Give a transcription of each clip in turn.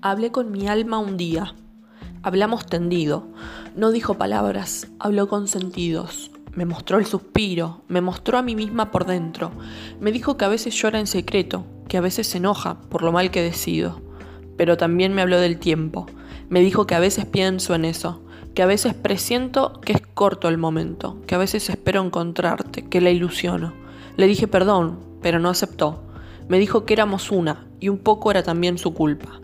Hablé con mi alma un día. Hablamos tendido. No dijo palabras, habló con sentidos. Me mostró el suspiro, me mostró a mí misma por dentro. Me dijo que a veces llora en secreto, que a veces se enoja por lo mal que decido. Pero también me habló del tiempo. Me dijo que a veces pienso en eso, que a veces presiento que es corto el momento, que a veces espero encontrarte, que la ilusiono. Le dije perdón, pero no aceptó. Me dijo que éramos una, y un poco era también su culpa.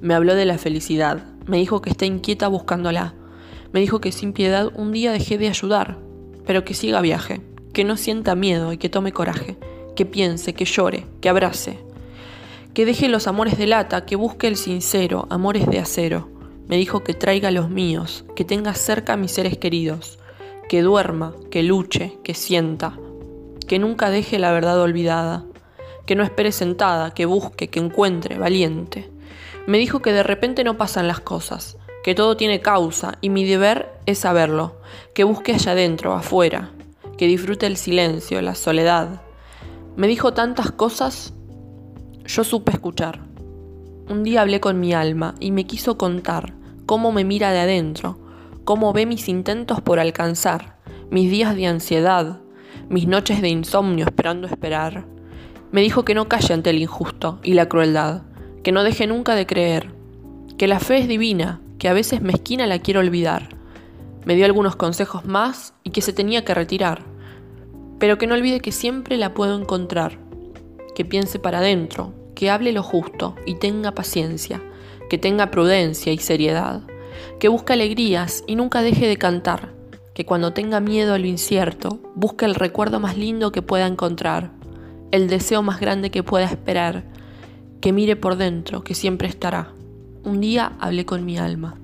Me habló de la felicidad, me dijo que está inquieta buscándola. Me dijo que sin piedad un día dejé de ayudar, pero que siga viaje, que no sienta miedo y que tome coraje, que piense, que llore, que abrace. Que deje los amores de lata, que busque el sincero, amores de acero. Me dijo que traiga los míos, que tenga cerca a mis seres queridos, que duerma, que luche, que sienta, que nunca deje la verdad olvidada, que no espere sentada, que busque, que encuentre, valiente me dijo que de repente no pasan las cosas, que todo tiene causa y mi deber es saberlo, que busque allá adentro, afuera, que disfrute el silencio, la soledad. Me dijo tantas cosas, yo supe escuchar. Un día hablé con mi alma y me quiso contar cómo me mira de adentro, cómo ve mis intentos por alcanzar, mis días de ansiedad, mis noches de insomnio esperando esperar. Me dijo que no calle ante el injusto y la crueldad, que no deje nunca de creer, que la fe es divina, que a veces mezquina la quiero olvidar. Me dio algunos consejos más y que se tenía que retirar, pero que no olvide que siempre la puedo encontrar, que piense para adentro, que hable lo justo y tenga paciencia, que tenga prudencia y seriedad, que busque alegrías y nunca deje de cantar, que cuando tenga miedo a lo incierto, busque el recuerdo más lindo que pueda encontrar, el deseo más grande que pueda esperar, que mire por dentro, que siempre estará. Un día hablé con mi alma.